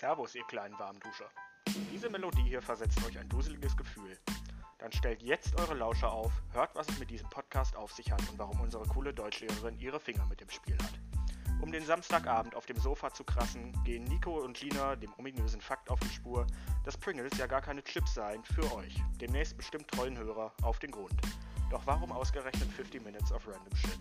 Servus, ihr kleinen Warmduscher. Diese Melodie hier versetzt euch ein duseliges Gefühl. Dann stellt jetzt eure Lauscher auf, hört, was es mit diesem Podcast auf sich hat und warum unsere coole Deutschlehrerin ihre Finger mit dem Spiel hat. Um den Samstagabend auf dem Sofa zu krassen, gehen Nico und Lina dem ominösen Fakt auf die Spur, dass Pringles ja gar keine Chips seien für euch, demnächst bestimmt treuen Hörer, auf den Grund. Doch warum ausgerechnet 50 Minutes of Random Shit?